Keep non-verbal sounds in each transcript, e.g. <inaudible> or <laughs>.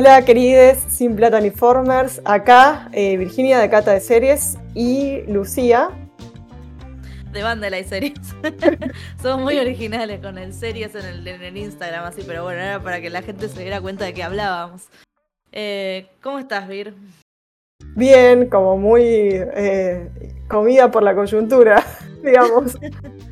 Hola, queridos Sin Plata ni Formers. Acá eh, Virginia de Cata de Series y Lucía. De banda de series. <laughs> Somos muy originales con el series en el, en el, Instagram, así, pero bueno, era para que la gente se diera cuenta de que hablábamos. Eh, ¿Cómo estás, Vir? Bien, como muy eh, comida por la coyuntura, <laughs> digamos. <laughs>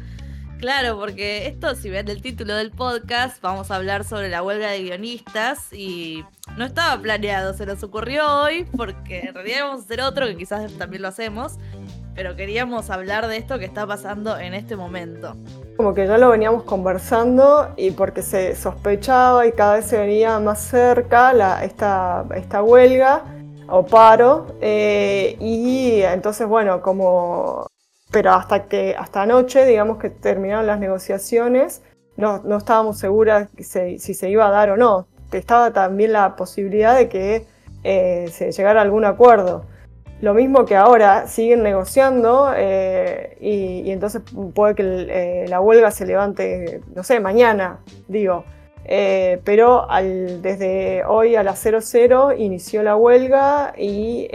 Claro, porque esto, si ven el título del podcast, vamos a hablar sobre la huelga de guionistas y no estaba planeado, se nos ocurrió hoy porque en realidad vamos a hacer otro que quizás también lo hacemos, pero queríamos hablar de esto que está pasando en este momento. Como que ya lo veníamos conversando y porque se sospechaba y cada vez se venía más cerca la, esta, esta huelga o paro eh, y entonces bueno, como pero hasta que hasta anoche, digamos que terminaron las negociaciones, no, no estábamos seguras si, se iba a dar o no. Estaba también la posibilidad de que eh, se llegara a algún acuerdo. Lo mismo que ahora siguen negociando eh, y, entonces puede que eh, la huelga se levante, no sé, mañana, digo. pero desde hoy a las 00 inició la huelga y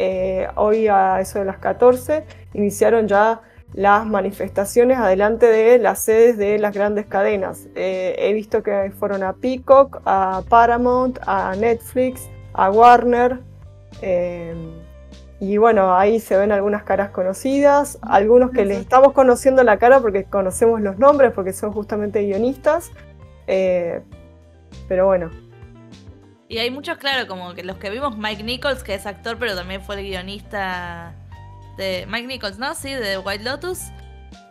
hoy a eso de las 14 iniciaron ya las manifestaciones adelante de las sedes de las grandes cadenas. Eh, he visto que fueron a Peacock, a Paramount, a Netflix, a Warner. Eh, y bueno, ahí se ven algunas caras conocidas, algunos que les estamos conociendo la cara porque conocemos los nombres, porque son justamente guionistas. Eh, pero bueno. Y hay muchos, claro, como que los que vimos Mike Nichols, que es actor, pero también fue el guionista de Mike Nichols, ¿no? Sí, de White Lotus.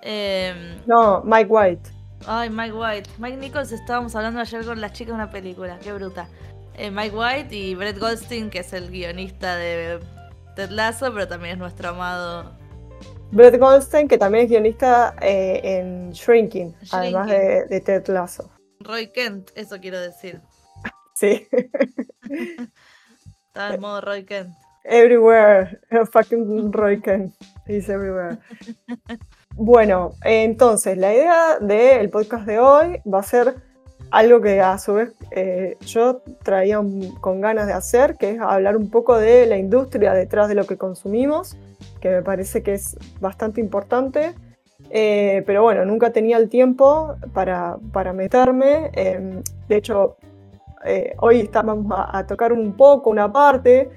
Em, no, Mike White. Ay, Mike White. Mike Nichols estábamos hablando ayer con las chicas de una película, qué bruta. Eh, Mike White y Brett Goldstein, que es el guionista de Ted Lasso, pero también es nuestro amado. Brett Goldstein, que también es guionista eh, en Shrinking, además de, Ted Lasso. Roy Kent, eso quiero decir. <laughs> Sí. <laughs> Está en modo Roy Kent. Everywhere, <laughs> fucking Roy Kent is everywhere. <laughs> Bueno, entonces la idea del podcast de hoy va a ser algo que a su vez eh, yo traía con ganas de hacer, que es hablar un poco de la industria detrás de lo que consumimos, que me parece que es bastante importante. Eh, pero bueno, nunca tenía el tiempo para, para meterme. Em, de hecho, eh, hoy estamos a, a, tocar un poco, una parte,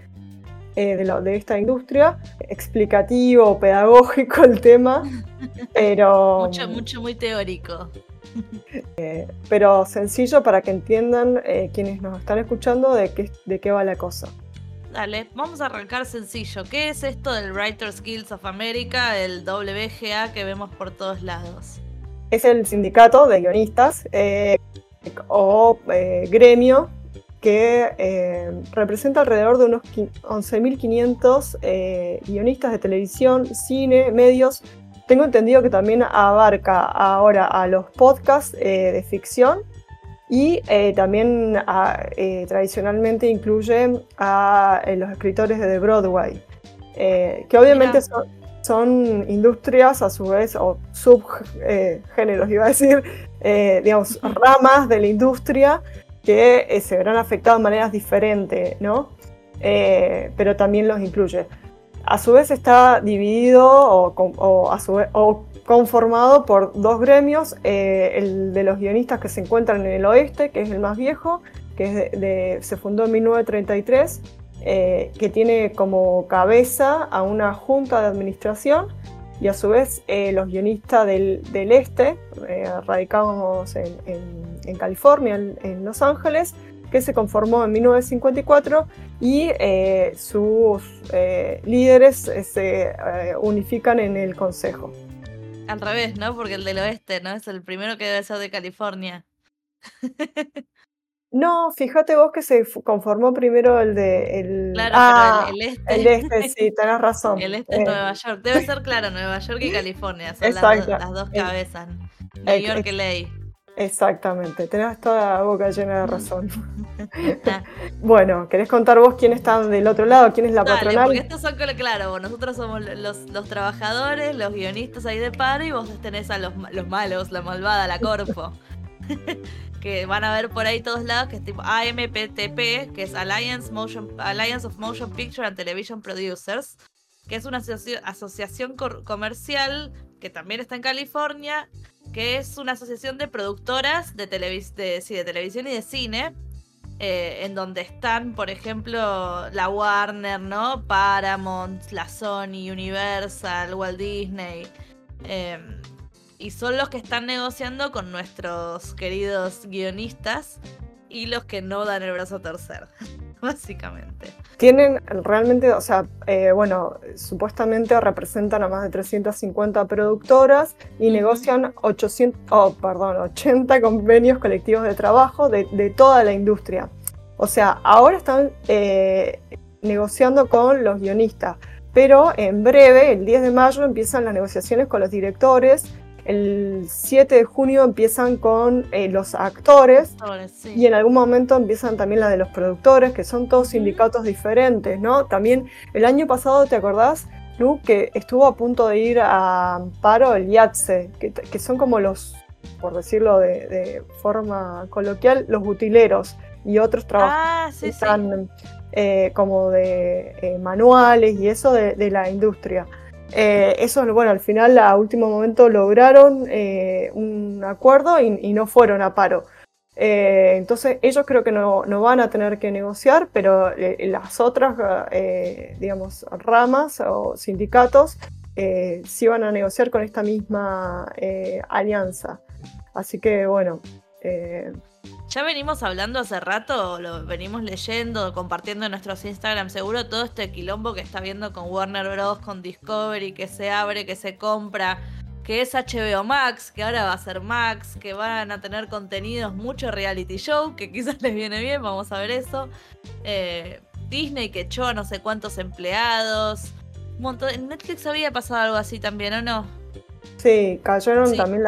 eh, de, de, esta industria, explicativo, <laughs> pedagógico el tema, pero... mucho, mucho, muy teórico. Eh, pero sencillo para que entiendan eh, quienes nos están escuchando de qué, de qué va la cosa. Dale, vamos a arrancar sencillo. ¿Qué es esto del Writers Guild of America, el WGA que vemos por todos lados? Es el sindicato de guionistas o gremio que eh, representa alrededor de unos 11.500 eh, guionistas de televisión, cine, medios. Tengo entendido que también abarca ahora a los podcasts eh, de ficción y también tradicionalmente incluye a los escritores de Broadway, que obviamente son, industrias a su vez, o subgéneros, iba a decir, digamos, <laughs> ramas de la industria que eh, se verán afectados de maneras diferentes, ¿no? Eh, pero también los incluye. A su vez está dividido o, a su conformado por dos gremios, eh, el de los guionistas que se encuentran en el oeste, que es el más viejo, que se fundó en 1933, que tiene como cabeza a una junta de administración y a su vez los guionistas del, este, radicados en en California, en, Los Ángeles, que se conformó en 1954 y eh, sus eh, líderes eh, se unifican en el Consejo. Al revés, ¿no? Porque el del oeste, ¿no? Es el primero que debe ser de California. <laughs> No, fíjate vos que se conformó primero el de el, claro, ah, el, este. El este, sí, tenés razón. El este es Nueva York. Debe <laughs> ser claro, Nueva York y California. Son las, las, dos cabezas. New York y LA. Exactamente, tenés toda la boca llena de razón. <laughs> bueno, ¿querés contar vos quién está del otro lado? ¿Quién es la Dale, patronal? Porque estos son, claro, nosotros somos los, trabajadores, los guionistas ahí de par y vos tenés a los, los malos, la malvada, la corpo. <laughs> que van a ver por ahí todos lados, que es tipo AMPTP, que es Alliance, Motion, Alliance of Motion Picture and Television Producers, que es una asociación comercial que también está en California, que es una asociación de productoras de, de, de televisión y de cine, eh, en donde están, por ejemplo, la Warner, ¿no? Paramount, la Sony, Universal, Walt Disney. Em, y son los que están negociando con nuestros queridos guionistas y los que no dan el brazo a torcer, <laughs> básicamente. Tienen realmente, o sea, eh, bueno, supuestamente representan a más de 350 productoras y negocian 800, oh, perdón, 80 convenios colectivos de trabajo de, toda la industria. O sea, ahora están eh, negociando con los guionistas, pero en breve, el 10 de mayo, empiezan las negociaciones con los directores el 7 de junio empiezan con eh, los actores y en algún momento empiezan también la de los productores, que son todos sindicatos diferentes, ¿no? También el año pasado, ¿te acordás, Lu, que estuvo a punto de ir a paro el IATSE, que, son como los, por decirlo de, forma coloquial, los butileros y otros trabajos ah, que están eh, como de eh, manuales y eso de la industria. Eh, eso, bueno, al final a último momento lograron eh, un acuerdo y, no fueron a paro. Eh, entonces ellos creo que no, van a tener que negociar, pero las otras, digamos, ramas o sindicatos sí van a negociar con esta misma alianza. Así que bueno, ya venimos hablando hace rato, lo venimos leyendo, compartiendo en nuestros Instagram, seguro todo este quilombo que está viendo con Warner Bros., con Discovery, que se abre, que se compra, que es HBO Max, que ahora va a ser Max, que van a tener contenidos, mucho reality show, que quizás les viene bien, vamos a ver eso. Eh, Disney que echó a no sé cuántos empleados. Un montón. En Netflix había pasado algo así también, ¿o no? Sí, cayeron también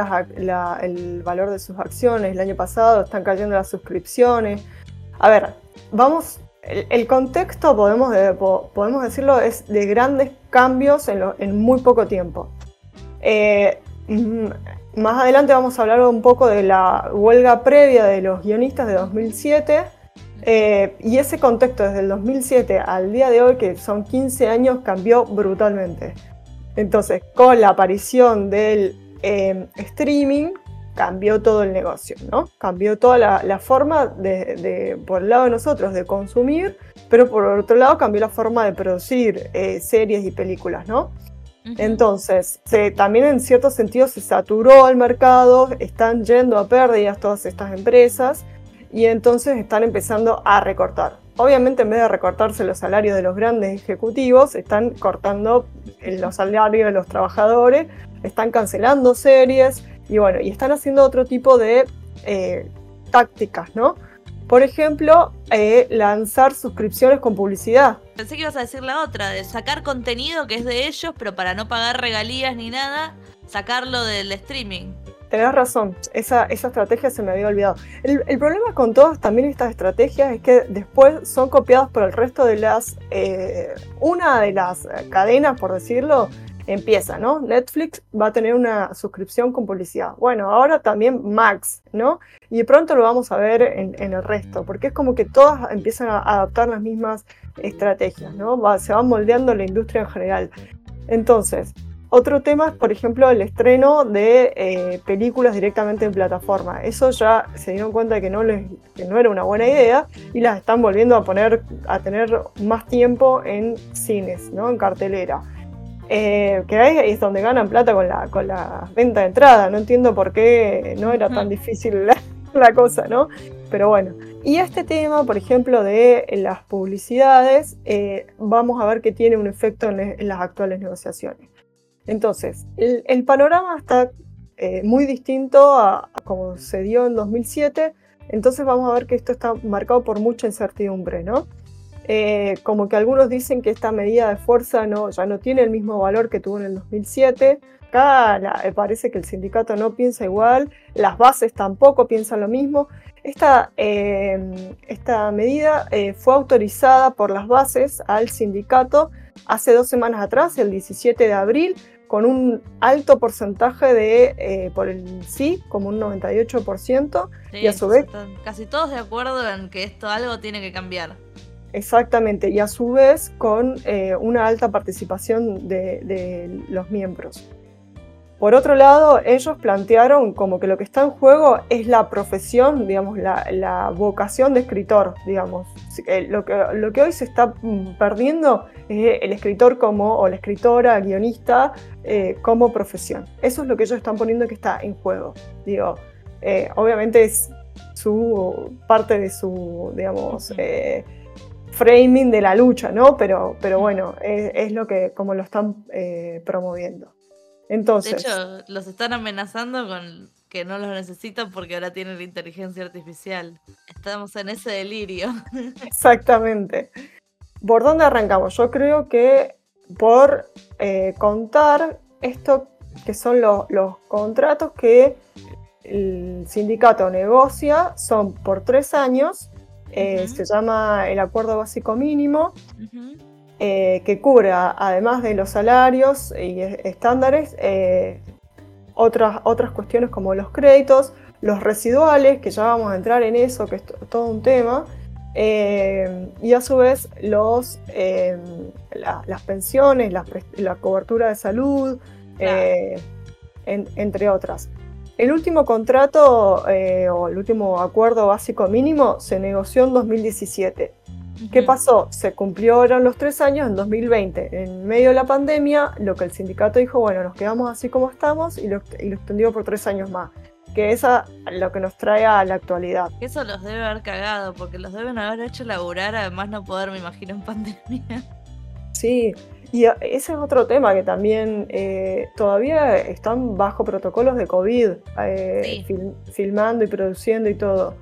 el valor de sus acciones. El año pasado están cayendo las suscripciones. A ver, vamos, el, contexto, podemos, podemos decirlo, es de grandes cambios en, muy poco tiempo. Eh, mm, más adelante vamos a hablar un poco de la huelga previa de los guionistas de 2007. Eh, y ese contexto desde el 2007 al día de hoy, que son 15 años, cambió brutalmente. Entonces, con la aparición del em, streaming, cambió todo el negocio, ¿no? Cambió toda la, forma de, por el lado de nosotros, de consumir, pero por otro lado cambió la forma de producir eh, series y películas, ¿no? Entonces, también en cierto sentido se saturó el mercado, están yendo a pérdidas todas estas empresas y entonces están empezando a recortar. Obviamente en vez de recortarse los salarios de los grandes ejecutivos, están cortando los salarios de los trabajadores, están cancelando series y bueno, y están haciendo otro tipo de eh, tácticas, ¿no? Por ejemplo, eh, lanzar suscripciones con publicidad. Pensé que ibas a decir la otra, de sacar contenido que es de ellos, pero para no pagar regalías ni nada, sacarlo del streaming. Tenés razón, esa, estrategia se me había olvidado. El, problema con todas también estas estrategias es que después son copiadas por el resto de las... Eh, una de las cadenas, por decirlo, empieza, ¿no? Netflix va a tener una suscripción con publicidad. Bueno, ahora también Max, ¿no? Y pronto lo vamos a ver en, el resto, porque es como que todas empiezan a adaptar las mismas estrategias, ¿no? se va moldeando la industria en general. Entonces, otro tema es, por ejemplo, el estreno de eh, películas directamente en plataforma. Eso ya se dieron cuenta de que no, les, no era una buena idea y las están volviendo a poner a tener más tiempo en cines, ¿no? en cartelera. Eh, que ahí es donde ganan plata con la, con la venta de entrada. No entiendo por qué no era tan difícil la, cosa, ¿no? Pero bueno. Y este tema, por ejemplo, de las publicidades, eh, vamos a ver que tiene un efecto en las actuales negociaciones. Entonces, el, panorama está eh, muy distinto a, como se dio en 2007, entonces vamos a ver que esto está marcado por mucha incertidumbre, ¿no? Eh, como que algunos dicen que esta medida de fuerza no, ya no tiene el mismo valor que tuvo en el 2007. Acá eh, parece que el sindicato no piensa igual, las bases tampoco piensan lo mismo. Esta, esta medida fue autorizada por las bases al sindicato hace dos semanas atrás, el 17 de abril, con un alto porcentaje de eh, por el sí, como un 98%, y a su vez... casi todos de acuerdo en que esto algo tiene que cambiar. Exactamente, y a su vez con eh, una alta participación de los miembros. Por otro lado, ellos plantearon como que lo que está en juego es la profesión, digamos, la, vocación de escritor, digamos. Lo que, lo que hoy se está mm, perdiendo es el escritor como, o la escritora, guionista, eh, como profesión. Eso es lo que ellos están poniendo que está en juego. Digo, eh, obviamente es su parte de su, digamos, eh, framing de la lucha, ¿no? Pero, pero bueno, es, es lo que, como lo están promoviendo. Entonces. De hecho, los están amenazando con que no los necesitan porque ahora tienen la inteligencia artificial. Estamos en ese delirio. <laughs> Exactamente. ¿Por dónde arrancamos? Yo creo que por eh, contar esto que son los contratos que el sindicato negocia, son por tres años, eh, se llama el acuerdo básico mínimo. Eh, que cubra, además de los salarios y estándares, eh, otras, otras cuestiones como los créditos, los residuales, que ya vamos a entrar en eso, que es todo un tema, eh, y a su vez los, las pensiones, la, cobertura de salud, entre otras. El último contrato o el último acuerdo básico mínimo se negoció en 2017. ¿Qué pasó? Se cumplieron los tres años en 2020. En medio de la pandemia, lo que el sindicato dijo, bueno, nos quedamos así como estamos y lo, extendió por tres años más. Que es lo que nos trae a la actualidad. Eso los debe haber cagado, porque los deben haber hecho laburar, además no poder, me imagino, en pandemia. Sí, y ese es otro tema que también eh, todavía están bajo protocolos de COVID, eh, filmando y produciendo y todo.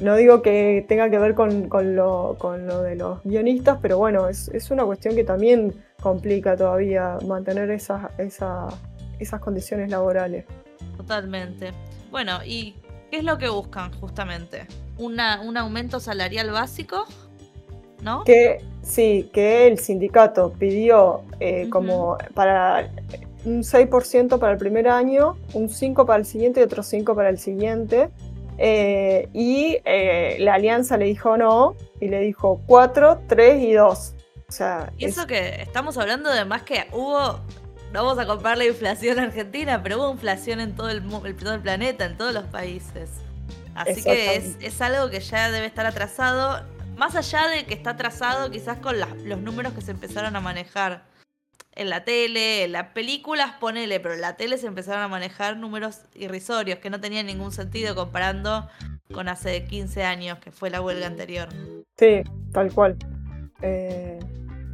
No digo que tenga que ver con, lo, de los guionistas, pero bueno, es, una cuestión que también complica todavía mantener esas, esas condiciones laborales. Totalmente. Bueno, ¿y qué es lo que buscan justamente? ¿Una, ¿Un aumento salarial básico? ¿No? Que sí, que el sindicato pidió eh, como para un 6% para el primer año, un 5% para el siguiente y otro 5% para el siguiente eh, y eh, la alianza le dijo no, y le dijo 4, 3 y 2. O sea, y eso que estamos hablando de más que hubo, no vamos a comparar la inflación argentina, pero hubo inflación en todo el, todo el planeta, en todos los países. Así que es, algo que ya debe estar atrasado, más allá de que está atrasado quizás con los números que se empezaron a manejar en la tele, en las películas, ponele, pero en la tele se empezaron a manejar números irrisorios que no tenían ningún sentido comparando con hace 15 años, que fue la huelga anterior. Sí, tal cual. Eh,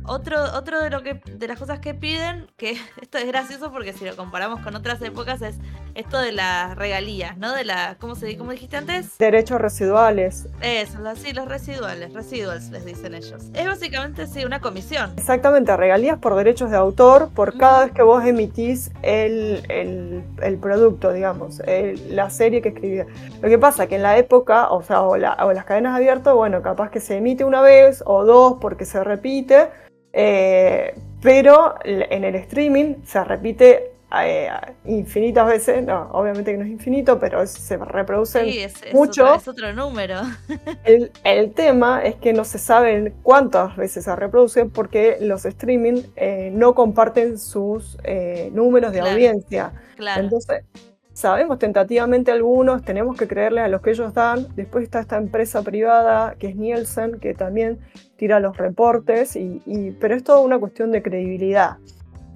otro, otro de lo que, de las cosas que piden, que <laughs> esto es gracioso porque si lo comparamos con otras épocas, es esto de las regalías, ¿no? De la, ¿cómo se cómo dijiste antes? Derechos residuales. Eso, sí, los residuales, residuals les dicen ellos. Es básicamente sí, una comisión. Exactamente, regalías por derechos de autor por cada vez que vos emitís el, el, producto, digamos, la serie que escribías. Lo que pasa que en la época, o sea, o, o las cadenas abiertas, bueno, capaz que se emite una vez o dos porque se repite eh, pero en el streaming se repite eh, infinitas veces, no, obviamente que no es infinito, pero se reproducen sí, es, mucho. es otro número. <laughs> el, tema es que no se sabe cuántas veces se reproducen porque los streaming eh, no comparten sus números de audiencia. Claro. Entonces, sabemos tentativamente algunos, tenemos que creerle a los que ellos dan. Después está esta empresa privada que es Nielsen, que también tira los reportes, y, pero es toda una cuestión de credibilidad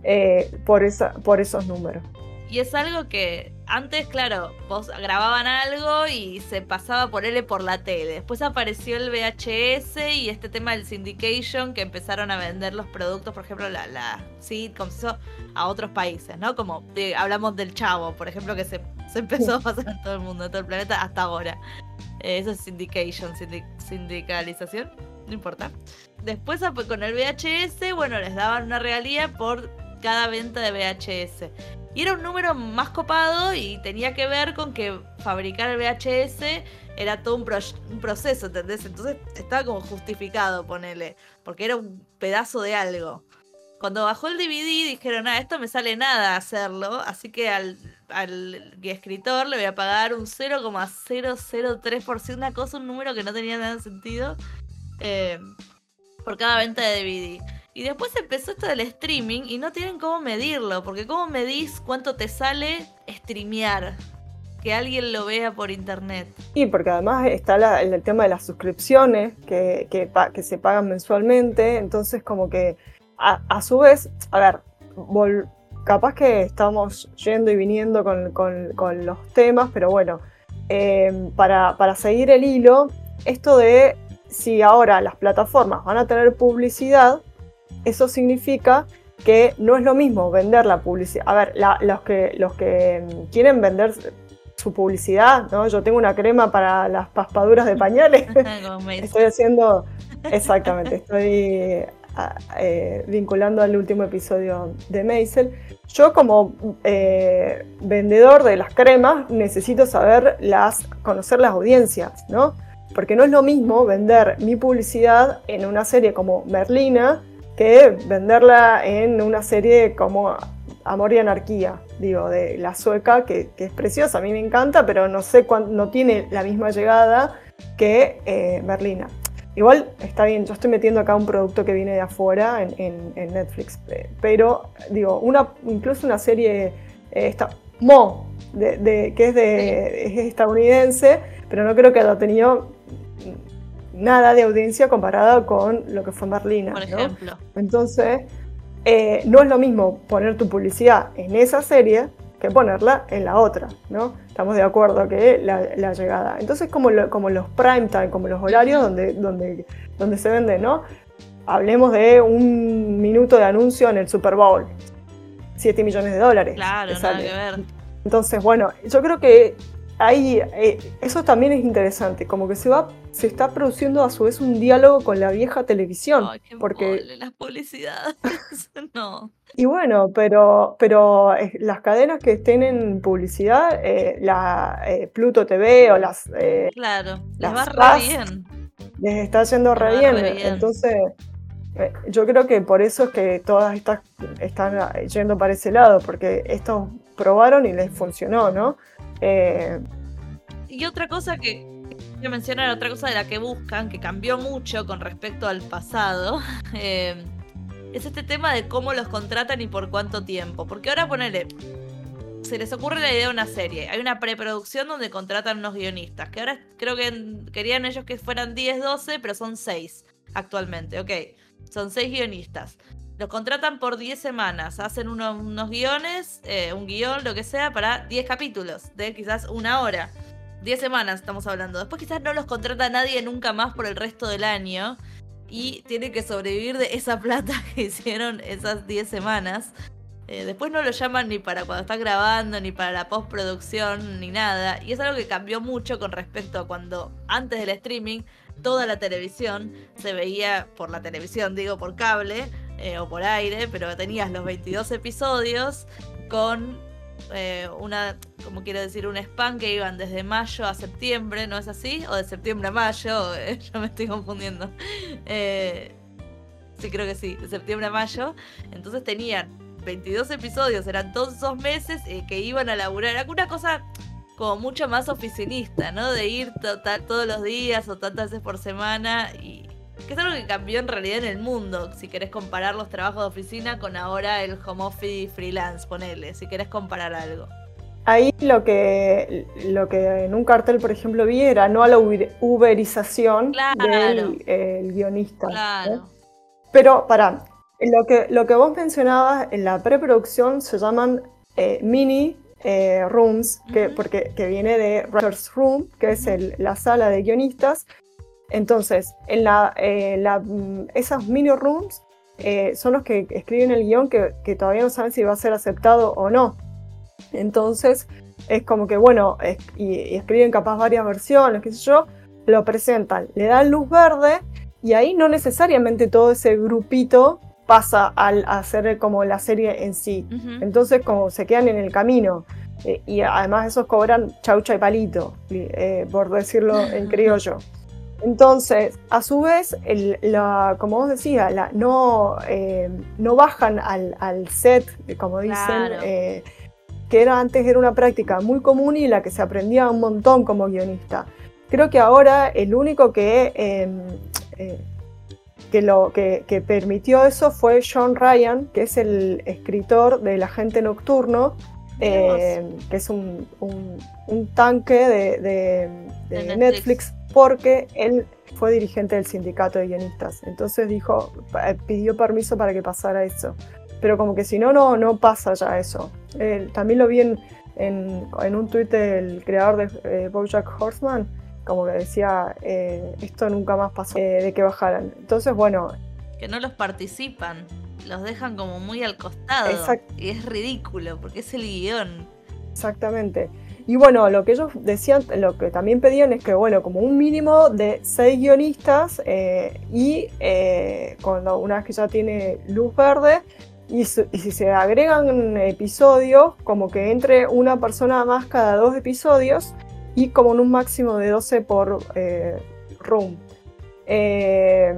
eh, por esos números. Y es algo que antes, claro, vos grababan algo y se pasaba por L por la tele. Después apareció el VHS y este tema del syndication que empezaron a vender los productos, por ejemplo, la, la sitcoms, a otros países, ¿no? Como hablamos del Chavo, por ejemplo, que se, empezó a pasar en todo el mundo, en todo el planeta, hasta ahora. Eh, eso es syndication, sindicalización no importa. Después con el VHS, bueno, les daban una regalía por cada venta de VHS. Y era un número más copado y tenía que ver con que fabricar el VHS era todo un, proceso, ¿entendés? Entonces estaba como justificado, ponele, porque era un pedazo de algo. cuando bajó el DVD dijeron, ah, esto me sale nada hacerlo, así que al, al escritor le voy a pagar un 0,003%, una cosa, un número que no tenía nada de sentido, eh, por cada venta de DVD. Y después empezó esto del streaming y no tienen cómo medirlo, porque ¿cómo medís cuánto te sale streamear? Que alguien lo vea por internet. Y porque además está el, tema de las suscripciones que, se pagan mensualmente, entonces como que a, su vez, a ver, capaz que estamos yendo y viniendo con, los temas, pero bueno, em, para seguir el hilo, esto de si ahora las plataformas van a tener publicidad, eso significa que no es lo mismo vender la publicidad. A ver, los, que, los que mm, quieren vender su publicidad, ¿no? Yo tengo una crema para las paspaduras de pañales. <laughs> <laughs> estoy haciendo, exactamente, estoy eh, vinculando al último episodio de Maisel. Yo como eh, vendedor de las cremas necesito saber las, conocer las audiencias, ¿no? Porque no es lo mismo vender mi publicidad en una serie como Merlina que venderla en una serie como Amor y Anarquía, digo, de la sueca, que, es preciosa, a mí me encanta, pero no sé no tiene la misma llegada que eh, Merlina. Igual está bien, yo estoy metiendo acá un producto que viene de afuera en, Netflix, pero digo, una, incluso una serie, eh, esta, Mo, de, que es, de, es estadounidense, pero no creo que haya tenido nada de audiencia comparada con lo que fue Merlina. Por ejemplo. Entonces, eh, no es lo mismo poner tu publicidad en esa serie que ponerla en la otra, ¿no? Estamos de acuerdo que la, llegada. Entonces, como, como los prime time, como los horarios donde, donde, donde se vende, ¿no? Hablemos de un minuto de anuncio en el Super Bowl. 7 millones de dólares. Claro, nada que ver. Entonces, bueno, yo creo que ahí eh, eso también es interesante, como que se va, se está produciendo a su vez un diálogo con la vieja televisión. Ay, qué porque las publicidades, <laughs> no. Y bueno, pero, pero eh, las cadenas que estén en publicidad, eh, la Pluto TV o las. claro, les va re bien. Les está yendo re bien. Entonces, yo creo que por eso es que todas estas están yendo para ese lado, porque estos probaron y les funcionó, ¿no? Eh, y otra cosa que quiero mencionar, otra cosa de la que buscan, que cambió mucho con respecto al pasado, <laughs> eh, es este tema de cómo los contratan y por cuánto tiempo. Porque ahora ponele, se les ocurre la idea de una serie. Hay una preproducción donde contratan unos guionistas, que ahora creo que querían ellos que fueran 10, 12, pero son 6 actualmente. Ok, son 6 guionistas. Los contratan por 10 semanas, hacen unos guiones, eh, un guion, lo que sea, para 10 capítulos, de quizás una hora. 10 semanas estamos hablando. Después quizás no los contrata nadie nunca más por el resto del año y tienen que sobrevivir de esa plata <laughs> que hicieron esas 10 semanas. Eh, después no lo llaman ni para cuando están grabando, ni para la postproducción, ni nada. Y es algo que cambió mucho con respecto a cuando antes del streaming toda la televisión se veía por la televisión, digo por cable, eh, o por aire, pero tenías los 22 episodios con eh, una, como quiero decir, un spam que iban desde mayo a septiembre, ¿no es así? O de septiembre a mayo, <laughs> eh, yo me estoy confundiendo. sí, creo que sí, de septiembre a mayo. Entonces tenían 22 episodios, eran todos esos meses que iban a laburar. Era una cosa como mucho más oficinista, ¿no? De ir todos los días o tantas veces por semana y, que es algo que cambió en realidad en el mundo, si querés comparar los trabajos de oficina con ahora el home office freelance, ponele, si querés comparar algo. Ahí lo que, lo que en un cartel, por ejemplo, vi era no a la uberización del guionista. Claro. Pero, para, lo que, lo que vos mencionabas en la preproducción se llaman eh, mini eh, rooms, que, porque, que viene de Writer's Room, que es la sala de guionistas, entonces, en la, eh, mm, esas mini rooms eh, son los que escriben el guion que, todavía no saben si va a ser aceptado o no. Entonces, es como que, bueno, y, escriben capaz varias versiones, qué sé yo, lo presentan, le dan luz verde y ahí no necesariamente todo ese grupito pasa al hacer como la serie en sí. Entonces, como se quedan en el camino. Eh, y además esos cobran chaucha y palito, por decirlo en <laughs> criollo. Entonces, a su vez, la, como vos decías, la, no, eh, no bajan al, set, como dicen, eh, que era antes era una práctica muy común y la que se aprendía un montón como guionista. Creo que ahora el único que, em, eh, que, lo, que, permitió eso fue John Ryan, que es el escritor del Agente Nocturno, em, que es un, tanque de, Netflix. Porque él fue dirigente del sindicato de guionistas. Entonces dijo, eh, pidió permiso para que pasara eso. Pero como que si no, no, no pasa ya eso. también lo vi en, en, un tuit del creador de eh, Bojack Horseman, como que decía, eh, esto nunca más pasó, eh, de que bajaran. Entonces, bueno. Que no los participan, los dejan como muy al costado. Y es ridículo, porque es el guion. Exactamente. Y bueno, lo que ellos decían, lo que también pedían es que, bueno, como un mínimo de seis guionistas eh, y cuando una vez que ya tiene luz verde, y, si se agregan episodios, como que entre una persona más cada dos episodios, y como en un máximo de 12 por eh, room. Eh,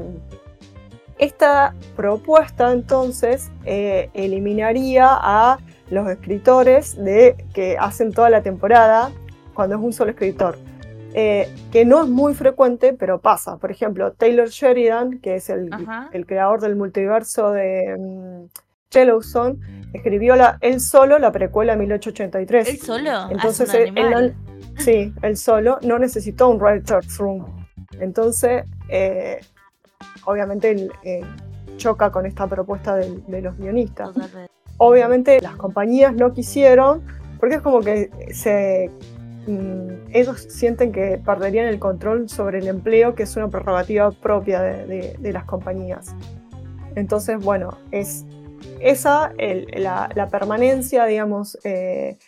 esta propuesta entonces eh, eliminaría a los escritores de, que hacen toda la temporada cuando es un solo escritor. que no es muy frecuente, pero pasa. Por ejemplo, Taylor Sheridan, que es el, creador del multiverso de um, Yellowstone, escribió la, él solo la precuela 1883. ¿Él solo? Entonces, él, Sí, él solo no necesitó un writer's room. Entonces, eh, obviamente él eh, choca con esta propuesta de, los guionistas. Obviamente las compañías no quisieron, porque es como que se, mm, ellos sienten que perderían el control sobre el empleo, que es una prerrogativa propia de, las compañías. Entonces, bueno, es esa, la, permanencia, digamos, eh,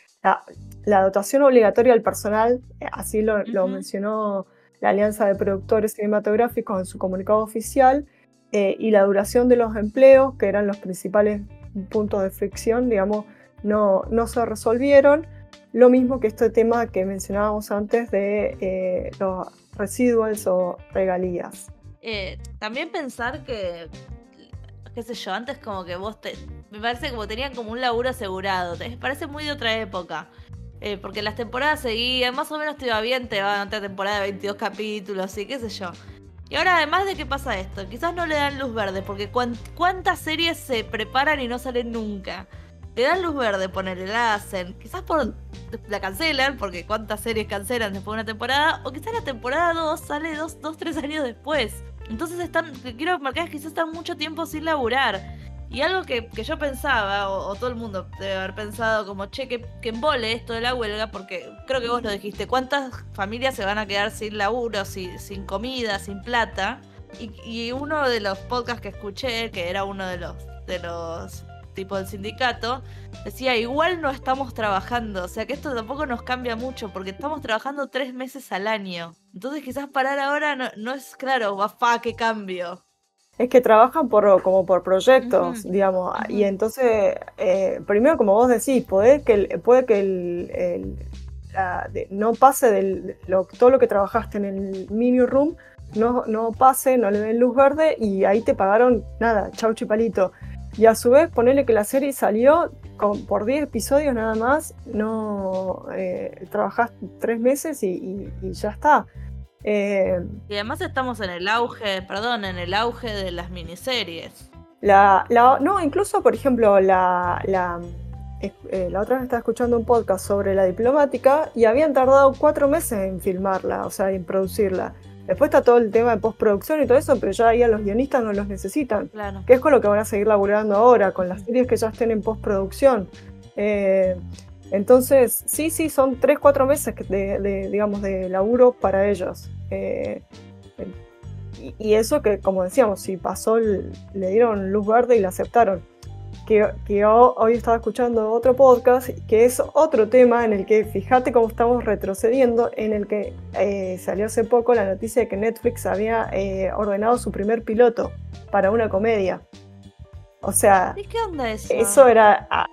la dotación obligatoria al personal, eh, así lo, mencionó la Alianza de Productores Cinematográficos en su comunicado oficial, eh, y la duración de los empleos, que eran los principales puntos de fricción, digamos, no, no se resolvieron. Lo mismo que este tema que mencionábamos antes de eh, los residuals o regalías. también pensar que, qué sé yo, antes como que vos te... Me parece como tenían como un laburo asegurado. Te parece muy de otra época. Eh, porque las temporadas seguían, más o menos te iba bien, te a otra temporada de 22 capítulos y qué sé yo. Y ahora además de qué pasa esto, quizás no le dan luz verde, porque cuántas series se preparan y no salen nunca. Le dan luz verde, ponerle, la hacen, quizás por la cancelan, porque cuántas series cancelan después de una temporada, o quizás la temporada 2 sale 2, 3 años después. Entonces están, quiero marcar que quizás están mucho tiempo sin laburar. Y algo que, yo pensaba, o, todo el mundo debe haber pensado como, che, que, que embole esto de la huelga, porque creo que vos lo dijiste, ¿cuántas familias se van a quedar sin laburo, sin, comida, sin plata? Y, uno de los podcasts que escuché, que era uno de los, de los tipos del sindicato, decía, igual no estamos trabajando, o sea que esto tampoco nos cambia mucho, porque estamos trabajando tres meses al año. Entonces quizás parar ahora no, no es claro, fa, qué cambio. Es que trabajan por, como por proyectos, digamos, y entonces, eh, primero como vos decís, puede que, el, puede que el, no pase del, todo lo que trabajaste en el mini room, no, no pase, no le den luz verde y ahí te pagaron nada, chau chipalito. Y a su vez, ponerle que la serie salió con, por 10 episodios nada más, no eh, trabajás tres meses y ya está. Eh, y además estamos en el auge, perdón, en el auge de las miniseries. La, no, incluso, por ejemplo, la, la, eh, la otra vez estaba escuchando un podcast sobre la diplomática y habían tardado cuatro meses en filmarla, o sea, en producirla. Después está todo el tema de postproducción y todo eso, pero ya ahí a los guionistas no los necesitan. Claro. Que es con lo que van a seguir laburando ahora, con las series que ya estén en postproducción. Eh, entonces, sí, sí, son 3, 4 meses de, digamos, de laburo para ellos. Eh, y, eso que, como decíamos, si pasó, le dieron luz verde y la aceptaron. Que, que hoy estaba escuchando otro podcast, que es otro tema en el que, fíjate cómo estamos retrocediendo, en el que eh, salió hace poco la noticia de que Netflix había eh, ordenado su primer piloto para una comedia. O sea, qué onda eso? Eso era... Ah,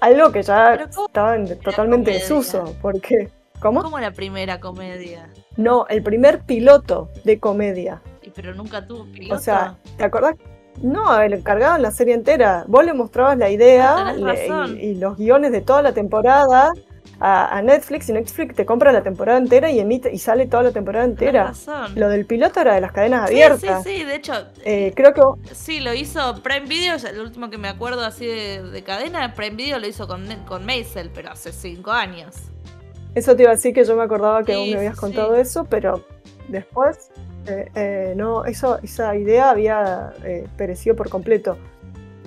algo que ya estaba totalmente desuso, porque... ¿Cómo? Como la primera comedia. No, el primer piloto de comedia. Pero nunca tuvo piloto. O sea, ¿te acordás? No, el encargado en la serie entera. Vos le mostrabas la idea Ah, le- y, y los guiones de toda la temporada a, a Netflix y Netflix te compra la temporada entera y emite y sale toda la temporada entera. razón. Lo del piloto era de las cadenas Sí, abiertas. Sí, sí, de hecho, Eh, creo que sí, lo hizo Prime Video, lo último que me acuerdo así de, de cadena, Prime Video lo hizo con, con Maisel, pero hace cinco años. Eso te iba a decir que yo me acordaba que Sí, vos me habías contado sí. eso, pero después eh, eh, no, eso, esa idea había eh, perecido por completo.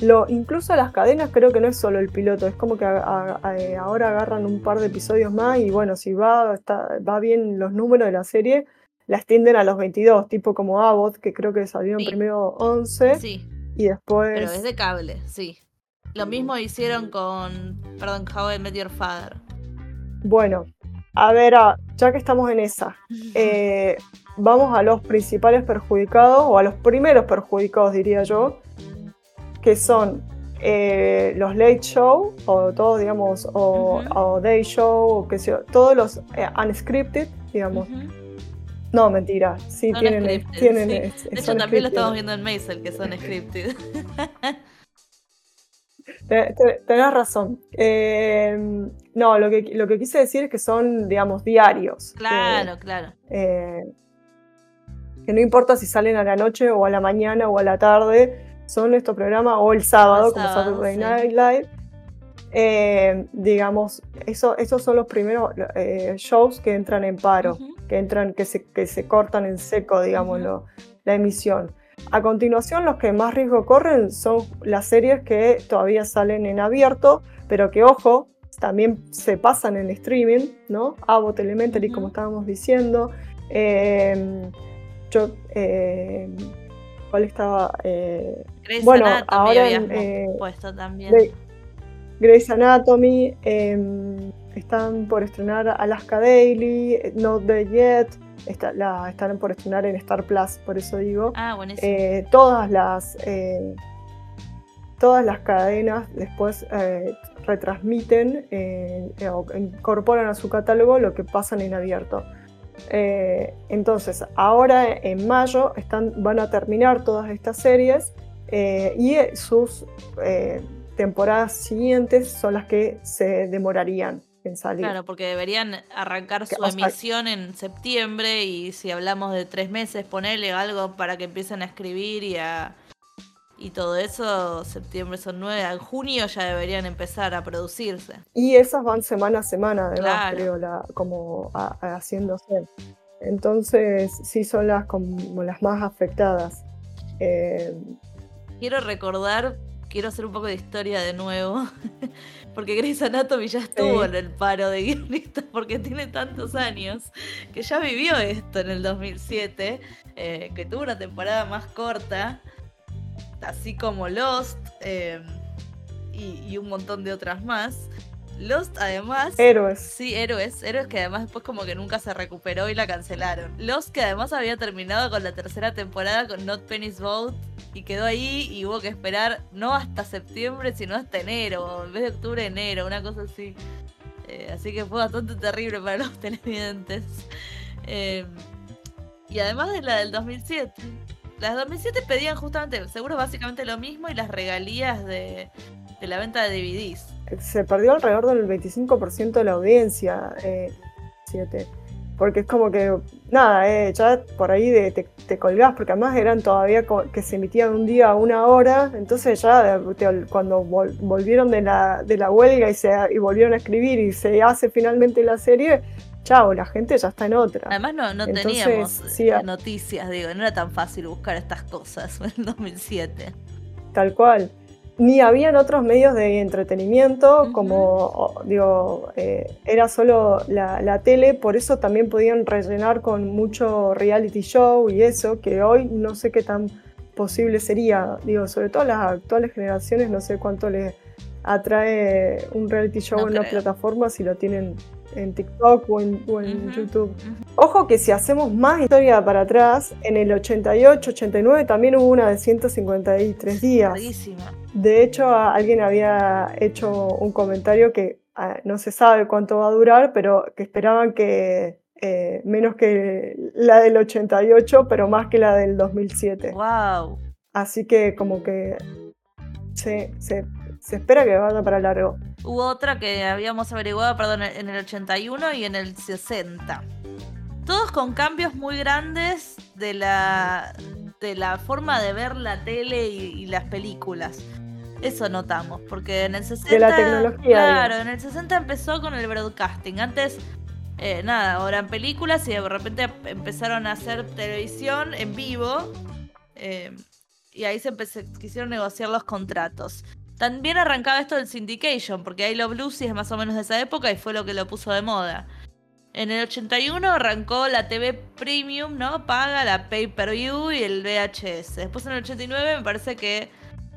Lo, incluso las cadenas creo que no es solo el piloto, es como que a- a- a- ahora agarran un par de episodios más y bueno, si va, está, va bien los números de la serie, la extienden a los 22, tipo como Abbott, que creo que salieron Sí. primero 11 Sí, y después... pero es de cable, sí. Lo mismo hicieron con, perdón, How I Met Your Father. Bueno, a ver, ah, ya que estamos en esa, <laughs> eh, vamos a los principales perjudicados, o a los primeros perjudicados, diría yo, que son eh, los late show, o todos, digamos, o, day show, o qué sé yo, todos los eh, unscripted, digamos. No, mentira, sí, Son tienen, scripted, tienen sí. es- De hecho, también lo estamos viendo en Maisel, que son scripted. <laughs> Te- te- Tenés razón. Eh, no, lo que, lo que quise decir es que son, digamos, diarios. que- Claro, claro. eh, que no importa si salen a la noche o a la mañana o a la tarde, son estos programas, o el sábado, El como Saturday sí. Night Live. Eh, digamos, eso, esos son los primeros eh, shows que entran en paro, que entran, que se, que se cortan en seco, digamos, lo- la emisión. A continuación, los que más riesgo corren son las series que todavía salen en abierto, pero que, ojo, también se pasan en streaming, ¿no? Abbott Elementary, como estábamos diciendo. Eh, yo, eh, ¿cuál estaba? Eh, Grey's Bueno, Anatomy ahora en, eh, puesto también. Grey- Grey's Anatomy, eh, están por estrenar Alaska Daily, eh, Not Dead Yet, está- la, están por estrenar en Star Plus, por eso digo. Ah, buenísimo. Eh, todas las eh, todas las cadenas después eh, retransmiten eh, o incorporan a su catálogo lo que pasan en abierto. Eh, entonces, ahora en mayo están, van a terminar todas estas series y sus temporadas siguientes son las que se demorarían en salir. Claro, porque deberían arrancar su o sea- emisión en septiembre y si hablamos de tres meses, ponerle algo para que empiecen a escribir y a y todo eso, septiembre son nueve, en junio ya deberían empezar a producirse. Y esas van semana a semana, además, Claro. creo, la, como a- a- haciéndose. Entonces, sí son las como las más afectadas. Eh, Quiero recordar, quiero hacer un poco de historia de nuevo, <laughs> porque Grey's Anatomy ya estuvo Sí. en el paro de guionistas <laughs> porque tiene tantos años, que ya vivió esto en el 2007, eh, que tuvo una temporada más corta, así como Lost eh, y, y un montón de otras más. Lost además... héroes. Sí, héroes, héroes que además después como que nunca se recuperó y la cancelaron. Lost que además había terminado con la tercera temporada con Not Penny's Boat y quedó ahí y hubo que esperar no hasta septiembre sino hasta enero, en vez de octubre, enero, una cosa así. Eh, así que fue bastante terrible para los <laughs> televidentes. Eh, y además de la del 2007. Las 2007 pedían justamente, seguro básicamente lo mismo y las regalías de, la venta de DVDs. Se perdió alrededor del 25% de la audiencia. Eh. Porque es como que, nada, eh, ya por ahí de- te, te colgás, porque además eran todavía que se emitían un día a una hora, entonces ya cuando vol- volvieron de la, de la huelga y, se, y volvieron a escribir y se hace finalmente la serie, chao, la gente ya está en otra. Además no, no Entonces, teníamos sí, eh, a- noticias, digo, no era tan fácil buscar estas cosas <laughs> en el 2007. Tal cual. Ni habían otros medios de entretenimiento, como, digo, eh, era solo la, la tele, por eso también podían rellenar con mucho reality show y eso, que hoy no sé qué tan posible sería. Digo, sobre todo las actuales generaciones, no sé cuánto les atrae un reality show No en una creo. plataforma si lo tienen en TikTok o en, o en Ujú, YouTube. Ojo que si hacemos más historia para atrás, en el 88, 89 también hubo una de 153 días. Larguísima. De hecho, alguien había hecho un comentario que ah, no se sabe cuánto va a durar, pero que esperaban que eh, menos que la del 88, pero más que la del 2007. ¡Wow! Así que como que se, se, se espera que vaya para largo. Hubo otra que habíamos averiguado, perdón, en el 81 y en el 60. Todos con cambios muy grandes de la, de la forma de ver la tele y, y las películas. Eso notamos, porque en el 60. De la tecnología. Claro, digamos. en el 60 empezó con el broadcasting. Antes, eh, nada, ahora en películas y de repente empezaron a hacer televisión en vivo. eh, y ahí se quisieron negociar los contratos. También arrancaba esto del syndication, porque I Love Lucy es más o menos de esa época y fue lo que lo puso de moda. En el 81 arrancó la TV Premium, ¿no? Paga, la Pay Per View y el VHS. Después en el 89 me parece que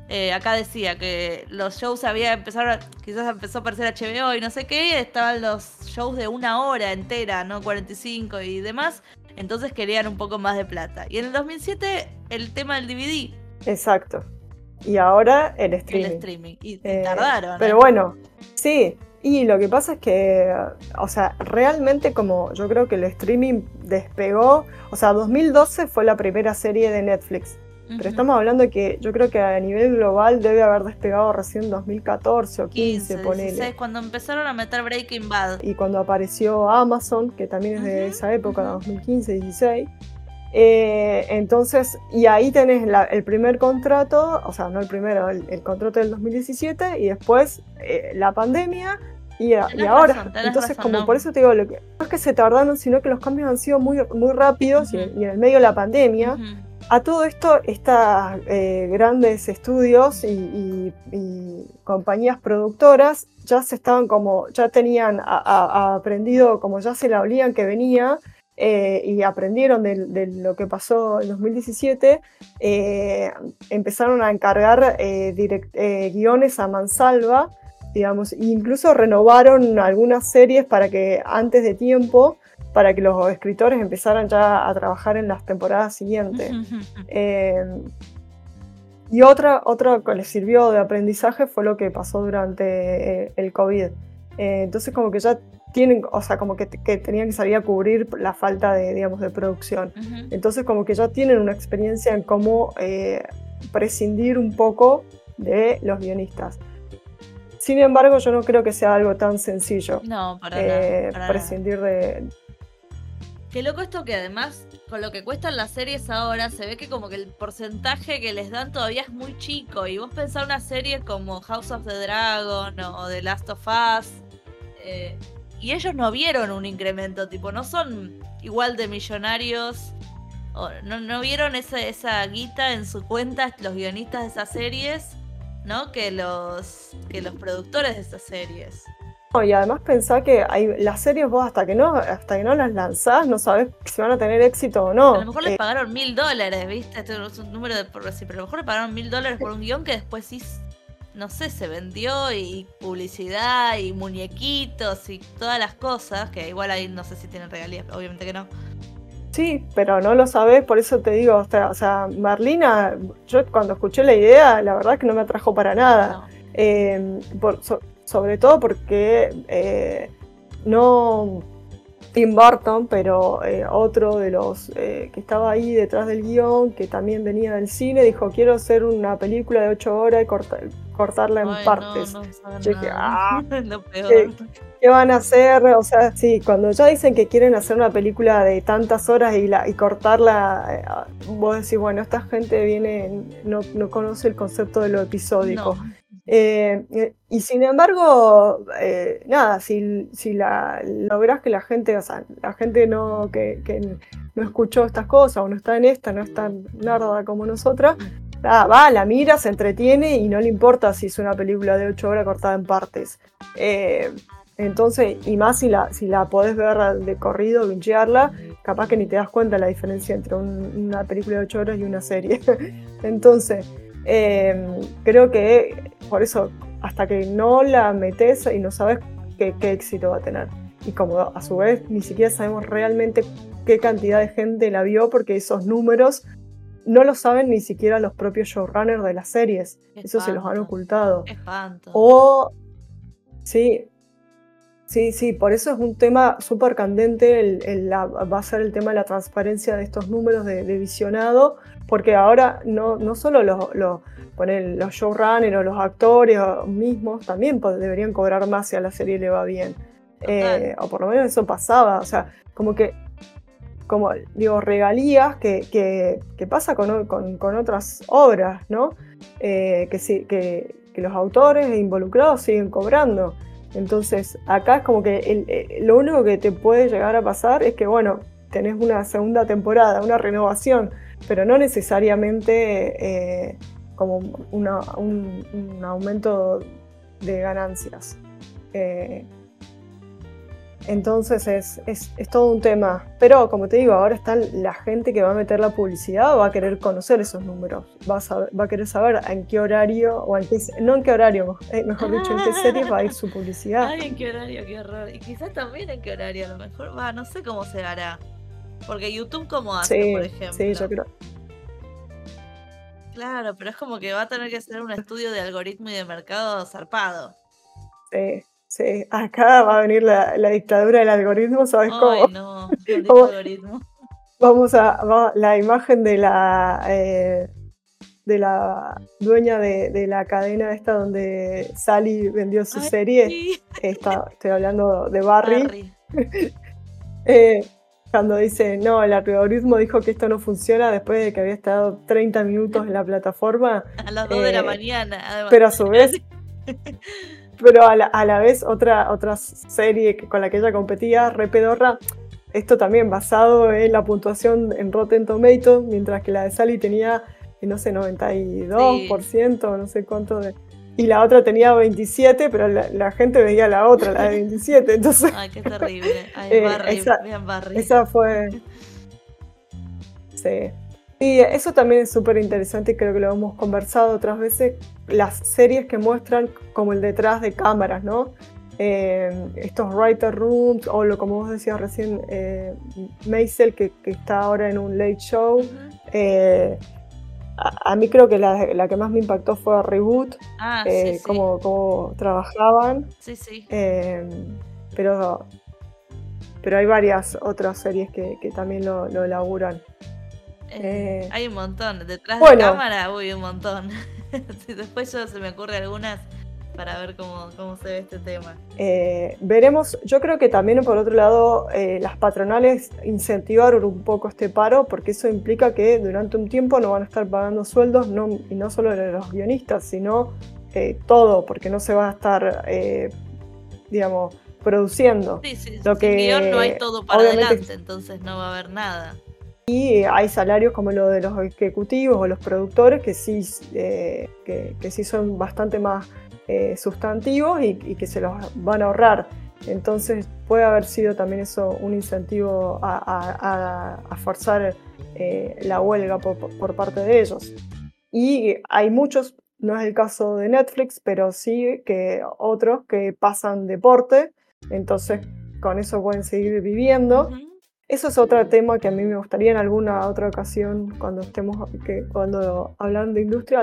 eh, acá decía que los shows había empezado, quizás empezó a aparecer HBO y no sé qué, estaban los shows de una hora entera, ¿no? 45 y demás. Entonces querían un poco más de plata. Y en el 2007 el tema del DVD, Exacto. Y ahora el streaming. el streaming. Y, Eh, tardaron. Pero ¿eh? bueno, sí. Y lo que pasa es que, o sea, realmente como yo creo que el streaming despegó, o sea, 2012 fue la primera serie de Netflix, pero Ujú. estamos hablando de que yo creo que a nivel global debe haber despegado recién 2014 o 15, 15, ponele. 16, cuando empezaron a meter Breaking Bad. Y cuando apareció Amazon, que también es de Ujú, esa época, ujú. 2015, 16. Eh, entonces, y ahí tenés la- el primer contrato, o sea, no el primero, el, el contrato del 2017 y después eh, la pandemia y, a- y ahora. razón, entonces, razón, como no. por eso te digo, lo que, no es que se tardaron, sino que los cambios han sido muy, muy rápidos y- Ujú. y, en el medio de la pandemia. Ujú. A todo esto, estas eh, grandes estudios y, y- y compañías productoras ya se estaban como, ya tenían a- a aprendido, como ya se la olían que venía eh, y aprendieron de, de lo que pasó en 2017, eh, empezaron a encargar eh, direct- eh, guiones a mansalva, digamos, e incluso renovaron algunas series para que antes de tiempo, para que los escritores empezaran ya a trabajar en las temporadas siguientes. Eh, y otra, otra que les sirvió de aprendizaje fue lo que pasó durante el COVID. Entonces como que ya tienen, o sea, como que, que tenían que salir a cubrir la falta de, digamos, de producción. Entonces como que ya tienen una experiencia en cómo eh, prescindir un poco de los guionistas. Sin embargo, yo no creo que sea algo tan sencillo No, para eh, nada. para nada. prescindir de... Qué loco esto que además, con lo que cuestan las series ahora, se ve que como que el porcentaje que les dan todavía es muy chico. Y vos pensás una serie como House of the Dragon o The Last of Us. eh, y ellos no vieron un incremento, tipo, no son igual de millonarios. o no, no vieron esa, esa guita en su cuenta los guionistas de esas series, ¿no? Que los, que los productores de esas series. No, y además pensá que hay, las series vos hasta que no hasta que no las lanzás no sabés si van a tener éxito o no. A lo mejor les Eh, pagaron mil dólares, ¿viste? Este no es un número de por decir, pero a lo mejor le pagaron mil dólares por un guion que después sí, no sé, se vendió y publicidad y muñequitos y todas las cosas, que igual ahí no sé si tienen regalías, obviamente que no. sí, pero no lo sabés, por eso te digo, o sea, Marlina, yo cuando escuché la idea, la verdad que no me atrajo para nada. No. Eh, por- so- sobre todo porque eh, no Tim Burton, pero eh, otro de los eh, que estaba ahí detrás del guion, que también venía del cine, dijo, quiero hacer una película de ocho horas y corta- cortarla en Ay, partes. No, Yo dije. "Ah. <laughs> ¿qué, qué van a hacer? O sea, sí, cuando ya dicen que quieren hacer una película de tantas horas y, la, y cortarla, eh, vos decís, bueno, esta gente viene, no, no conoce el concepto de lo episódico. No. Eh, eh, y sin embargo, eh, nada, si, si la, lográs que la gente, o sea, la gente no, que, no escuchó estas cosas o no está en esta, no es tan narda como nosotras, va, la mira, se entretiene y no le importa si es una película de 8 horas cortada en partes. Entonces, y más si la, si la podés ver de corrido, bingearla, capaz que ni te das cuenta la diferencia entre un- una película de 8 horas y una serie. <laughs> Entonces, eh, creo que por eso, hasta que no la metes y no sabes qué, qué éxito va a tener. Y como a su vez ni siquiera sabemos realmente qué cantidad de gente la vio, porque esos números no lo saben ni siquiera los propios showrunners de las series. Qué Eso se los han espanto. ocultado. Espanto. O, sí, Sí, sí, por eso es un tema súper candente, el, va a ser el tema de la transparencia de estos números de, visionado, porque ahora no, no solo los, los, los showrunners o los actores mismos también deberían cobrar más si a la serie le va bien. Eh, o por lo menos eso pasaba, o sea, como que, como digo, regalías que, que, pasa con, con, otras obras, ¿no? Eh, que, sí, que, que los autores involucrados siguen cobrando. Entonces, acá es como que eh, lo único que te puede llegar a pasar es que, bueno, tenés una segunda temporada, una renovación, pero no necesariamente eh, como un, aumento de ganancias. Eh, entonces es, es, todo un tema. Pero como te digo, ahora está la gente que va a meter la publicidad va a querer conocer esos números. Va a, va a querer saber en qué horario, o en qué, no en qué horario, eh, mejor dicho, en qué <laughs> series va a ir su publicidad. Ay, en qué horario, qué horror. Y quizás también en qué horario, a lo mejor va, no sé cómo se hará. Porque YouTube, ¿cómo hace, por ejemplo? Sí, yo creo. Claro, pero es como que va a tener que hacer un estudio de algoritmo y de mercado zarpado. Sí. Sí, acá va a venir la, dictadura del algoritmo, ¿sabes cómo? no, <laughs> algoritmo. Vamos a, la imagen de la eh, de la dueña de, la cadena esta donde Sally vendió su serie. estoy hablando de Barry. <laughs> Eh, cuando dice, no, el algoritmo dijo que esto no funciona después de que había estado 30 minutos en la plataforma. A las 2 de la eh, mañana. Además. Pero a su vez, <laughs> pero a la, vez otra, otra serie con la que ella competía, Re Pedorra, esto también basado en la puntuación en Rotten Tomatoes, mientras que la de Sally tenía, no sé, 92%, no sé cuánto de... Y la otra tenía 27, pero la, gente veía la otra, la de <laughs> 27, entonces... Ay, qué terrible. Ay, <laughs> eh, Barry, esa, Barry. esa fue... <laughs> Sí. Y eso también es súper interesante, creo que lo hemos conversado otras veces, las series que muestran como el detrás de cámaras, ¿no? Eh, estos writer rooms, o lo como vos decías recién, eh, Maisel, que, está ahora en un late show. Eh, a, mí creo que la, que más me impactó fue Reboot, ah, sí, Cómo, trabajaban. Sí, sí. pero, pero hay varias otras series que, también lo, lo laburan. Eh, hay un montón. Detrás de cámara, uy, un montón. <laughs> Después yo se me ocurre algunas para ver cómo, se ve este tema. Eh, veremos, yo creo que también por otro lado eh, las patronales incentivaron un poco este paro porque eso implica que durante un tiempo no van a estar pagando sueldos no, y no solo de los guionistas, sino todo, porque no se va a estar, digamos, produciendo. Sí, sí, Lo que, guion no hay todo para adelante, entonces no va a haber nada. Y hay salarios como lo de los ejecutivos o los productores que sí, eh, que, sí son bastante más eh, sustantivos y, que se los van a ahorrar. Entonces puede haber sido también eso un incentivo a, forzar eh, la huelga por, parte de ellos. Y hay muchos, no es el caso de Netflix, pero sí que otros que pasan deporte, entonces con eso pueden seguir viviendo. Eso es otro tema que a mí me gustaría en alguna otra ocasión, cuando estemos que, cuando hablando de industria,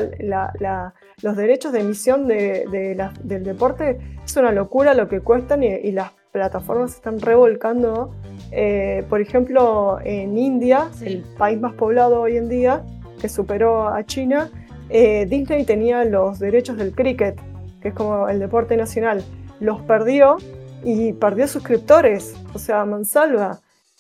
los derechos de emisión de, del deporte es una locura lo que cuestan y, las plataformas se están revolcando. Eh, por ejemplo, en India, el país más poblado hoy en día, que superó a China, eh, Disney tenía los derechos del cricket, que es como el deporte nacional. Los perdió y perdió suscriptores, o sea, mansalva.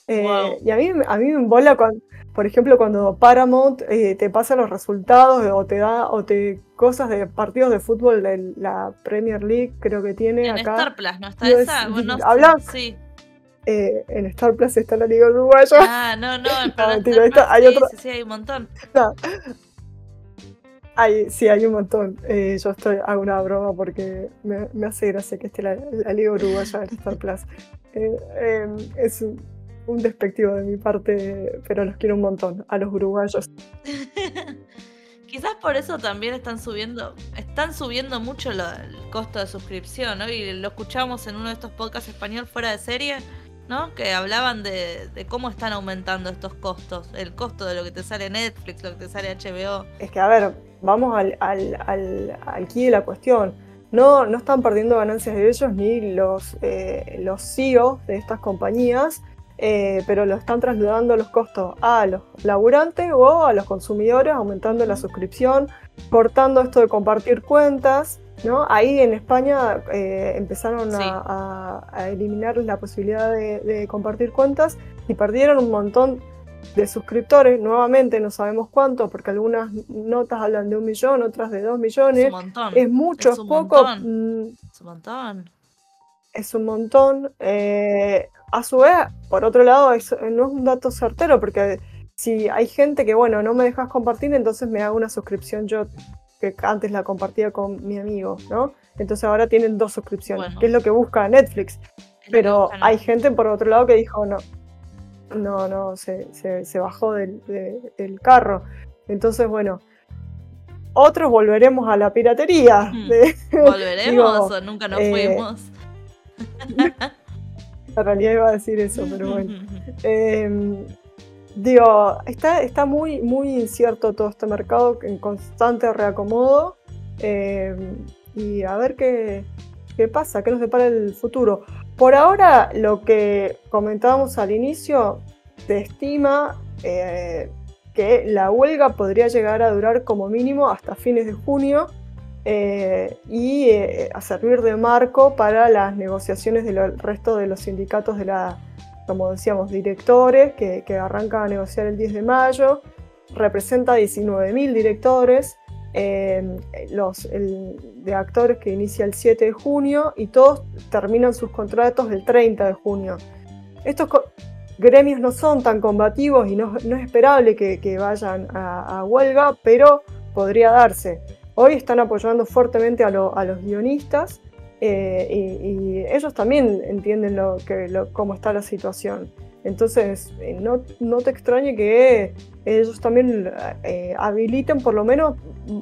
Eh, y a mí, a mí me embola, cuando, por ejemplo, cuando Paramount eh, te pasa los resultados o te da o te cosas de partidos de fútbol de la Premier League, creo que tiene en acá. Star Plus, ¿no está esa? no, <laughs> ¿Hablas? Sí. Eh, en Star Plus está la Liga Uruguaya. Ah, no, no, <laughs> en no, hay sí, otro... sí, sí, hay un montón. Hay, sí, hay un montón. yo estoy, hago una broma porque me, me hace gracia que esté la, Liga Uruguaya en Star Plus. es un un despectivo de mi parte, pero los quiero un montón, a los uruguayos. <laughs> Quizás por eso también están subiendo, están subiendo mucho el costo de suscripción, ¿no? Y lo escuchamos en uno de estos podcasts español fuera de serie, ¿no? Que hablaban de, cómo están aumentando estos costos, el costo de lo que te sale Netflix, lo que te sale HBO. Es que, a ver, vamos al, al, al, aquí de la cuestión. no, no están perdiendo ganancias de ellos ni los, eh, los CEO de estas compañías, eh, pero lo están trasladando los costos a los laburantes o a los consumidores, aumentando la suscripción, cortando esto de compartir cuentas. ¿no? Ahí en España eh, empezaron a, eliminar la posibilidad de, compartir cuentas y perdieron un montón de suscriptores, nuevamente no sabemos cuánto, porque algunas notas hablan de un millón, otras de dos millones. Es un montón. Es mucho, es, poco. Mm, es un montón. Es un montón. Eh, a su vez, por otro lado, no es un dato certero, porque si hay gente que, bueno, no me dejas compartir, entonces me hago una suscripción yo, que antes la compartía con mi amigo, ¿no? Entonces ahora tienen dos suscripciones, que es lo que busca Netflix. Pero hay gente, por otro lado, que dijo, no, no, no, se, bajó del, carro. Entonces, bueno, otros volveremos a la piratería. <laughs> ¿Volveremos o nunca nos eh, fuimos? <laughs> en realidad iba a decir eso, pero bueno. Em, digo, está, está muy, muy incierto todo este mercado en constante reacomodo. Em, y a ver qué, qué pasa, qué nos depara el futuro. Por ahora, lo que comentábamos al inicio, se estima eh, que la huelga podría llegar a durar como mínimo hasta fines de junio eh, y eh, a servir de marco para las negociaciones del resto de los sindicatos de la, como decíamos, directores, que, que arrancan a negociar el 10 de mayo, representa 19.000 directores, los de actores que inicia el 7 de junio y todos terminan sus contratos el 30 de junio. Estos gremios no son tan combativos y no, es esperable que, vayan a, huelga, pero podría darse. Hoy están apoyando fuertemente a, los guionistas eh, y, ellos también entienden lo, cómo está la situación. Entonces, eh, no, no, te extrañe que ellos también eh, habiliten por lo menos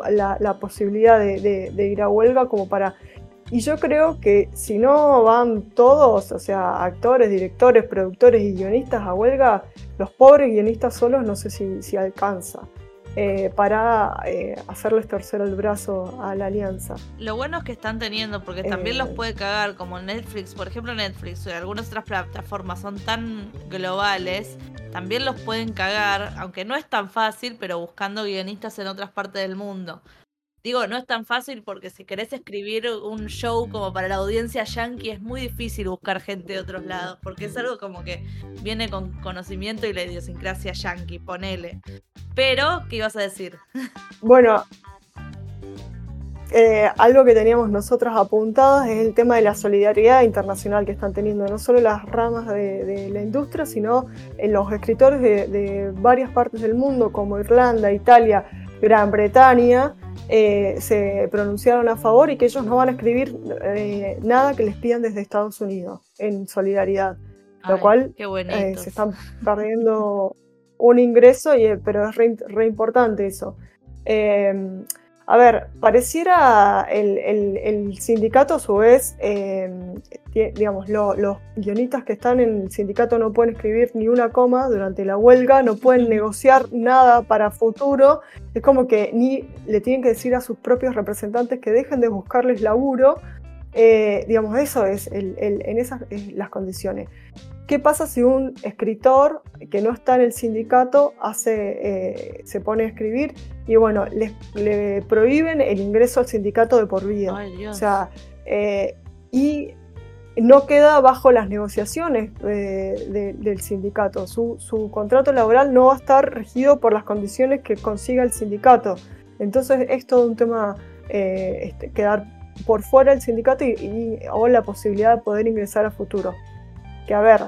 la, posibilidad de, ir a huelga como para... Y yo creo que si no van todos, o sea, actores, directores, productores y guionistas a huelga, los pobres guionistas solos no sé si, si alcanza. Eh, para eh, hacerles torcer el brazo a la alianza. Lo bueno es que están teniendo, porque también los eh, puede cagar, como Netflix, por ejemplo Netflix o algunas otras plataformas son tan globales, también los pueden cagar, aunque no es tan fácil, pero buscando guionistas en otras partes del mundo. Digo, no es tan fácil porque si querés escribir un show como para la audiencia yankee es muy difícil buscar gente de otros lados, porque es algo como que viene con conocimiento y la idiosincrasia yankee, ponele. Pero, ¿qué ibas a decir? <laughs> Bueno, eh, algo que teníamos nosotros apuntados es el tema de la solidaridad internacional que están teniendo no solo las ramas de, la industria, sino en los escritores de, varias partes del mundo, como Irlanda, Italia, Gran Bretaña, eh, se pronunciaron a favor y que ellos no van a escribir eh, nada que les pidan desde Estados Unidos en solidaridad. lo cual eh, se están perdiendo un ingreso, y, pero es re, importante eso. A ver, pareciera el, sindicato a su vez, em, digamos, los guionistas que están en el sindicato no pueden escribir ni una coma durante la huelga, no pueden negociar nada para futuro. Es como que ni le tienen que decir a sus propios representantes que dejen de buscarles laburo. Eh, digamos, eso es en esas las condiciones. ¿Qué pasa si un escritor que no está en el sindicato hace, eh, se pone a escribir y bueno, le, prohíben el ingreso al sindicato de por vida? o sea, eh, y no queda bajo las negociaciones eh, del sindicato. Su, contrato laboral no va a estar regido por las condiciones que consiga el sindicato. Entonces es todo un tema este, quedar por fuera del sindicato y, o la posibilidad de poder ingresar a futuro que a ver,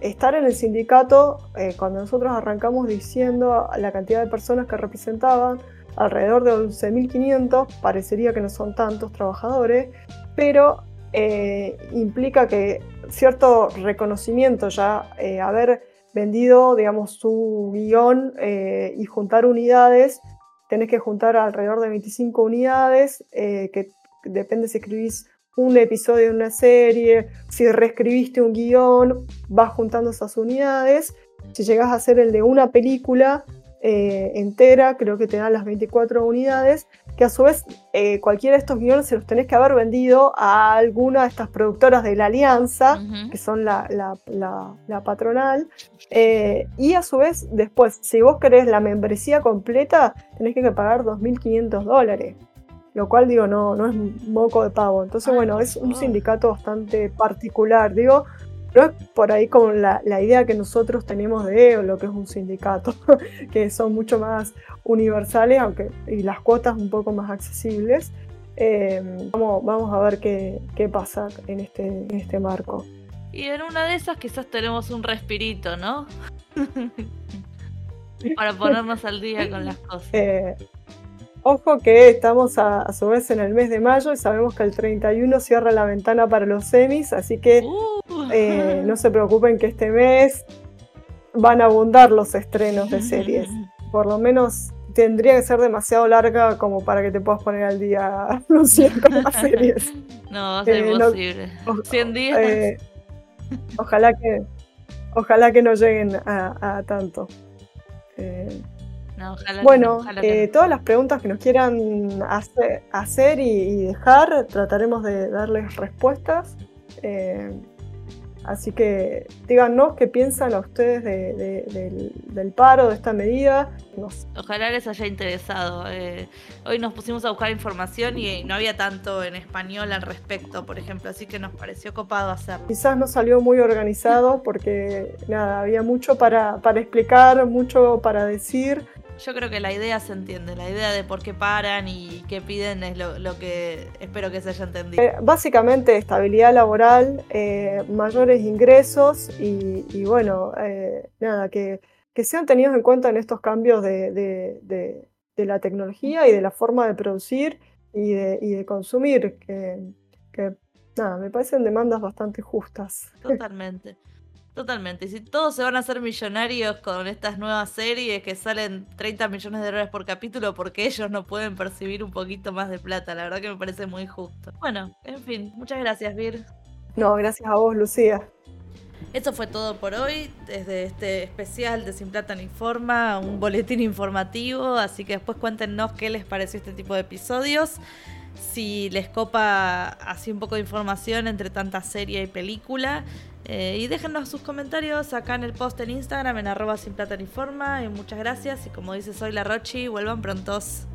estar en el sindicato, eh, cuando nosotros arrancamos diciendo la cantidad de personas que representaban, alrededor de 11.500, parecería que no son tantos trabajadores, pero eh, implica que cierto reconocimiento ya, eh, haber vendido, digamos, su guion y juntar unidades, tenés que juntar alrededor de 25 unidades, que depende si escribís un episodio de una serie, si reescribiste un guion, vas juntando esas unidades. Si llegas a hacer el de una película, eh, entera, creo que te dan las 24 unidades, que a su vez eh, cualquiera de estos guiones se los tenés que haber vendido a alguna de estas productoras de la Alianza, que son la, patronal, eh, y a su vez después, si vos querés la membresía completa, tenés que pagar 2.500 dólares. Lo cual digo, no, no es moco de pavo. Entonces, bueno, es un sindicato bastante particular. Digo, no es por ahí como la, idea que nosotros tenemos de lo que es un sindicato, <laughs> que son mucho más universales aunque, y las cuotas un poco más accesibles. Em, vamos, vamos, a ver qué, qué pasa en este, en este marco. Y en una de esas quizás tenemos un respirito, ¿no? <laughs> Para ponernos al día con las cosas. Eh, Ojo que estamos a, su vez en el mes de mayo y sabemos que el 31 cierra la ventana para los semis, así que uh. eh, no se preocupen que este mes van a abundar los estrenos de series. <laughs> Por lo menos tendría que ser demasiado larga como para que te puedas poner al día, <laughs> Lucía, con las series. No, va a ser eh, imposible. 100 días. Eh, ojalá que ojalá que no lleguen a, tanto bueno, eh, todas las preguntas que nos quieran hacer, y, dejar, trataremos de darles respuestas. Eh, así que díganos qué piensan a ustedes del, paro, de esta medida. Ojalá les haya interesado. Eh, hoy nos pusimos a buscar información y no había tanto en español al respecto, por ejemplo, así que nos pareció copado hacerlo. Quizás no salió muy organizado porque nada, había mucho para, para explicar, mucho para decir. Yo creo que la idea se entiende, la idea de por qué paran y qué piden es lo, que espero que se haya entendido. Eh, básicamente estabilidad laboral, eh, mayores ingresos y, bueno, eh, nada, que, sean tenidos en cuenta en estos cambios de, la tecnología y de la forma de producir y de, consumir, que, que nada, me parecen demandas bastante justas. <laughs> Totalmente. Totalmente. Y si todos se van a hacer millonarios con estas nuevas series que salen 30 millones de dólares por capítulo porque ellos no pueden percibir un poquito más de plata, la verdad que me parece muy justo. Bueno, en fin, muchas gracias, Vir. No, gracias a vos, Lucía. Eso fue todo por hoy, desde este especial de Sin Plata ni Forma, un boletín informativo, así que después cuéntenos qué les pareció este tipo de episodios, si les copa así un poco de información entre tanta serie y película, eh, y déjenos sus comentarios acá en el post en Instagram en arroba sin plata ni forma. Y muchas gracias. Y como dice Soy la Rochi, vuelvan prontos.